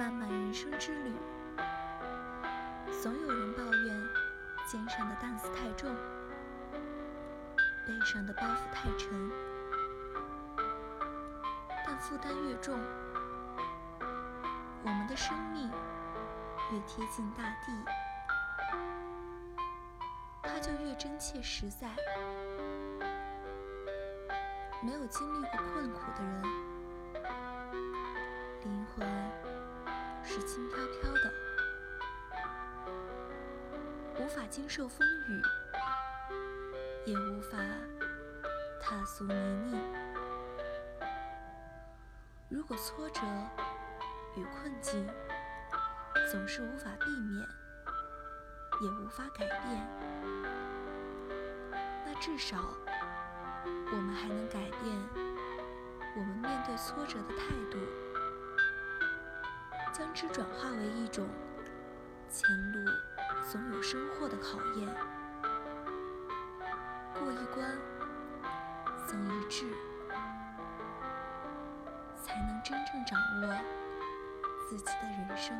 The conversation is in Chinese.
漫漫人生之旅，总有人抱怨肩上的担子太重，背上的包袱太沉。但负担越重，我们的生命越贴近大地，它就越真切实在。没有经历过困苦的人，轻飘飘的，无法经受风雨，也无法踏足泥泞。如果挫折与困境总是无法避免，也无法改变，那至少。我们还能改变我们面对挫折的态度，是转化为一种前路总有收获的考验。过一关，增一智，才能真正掌握自己的人生。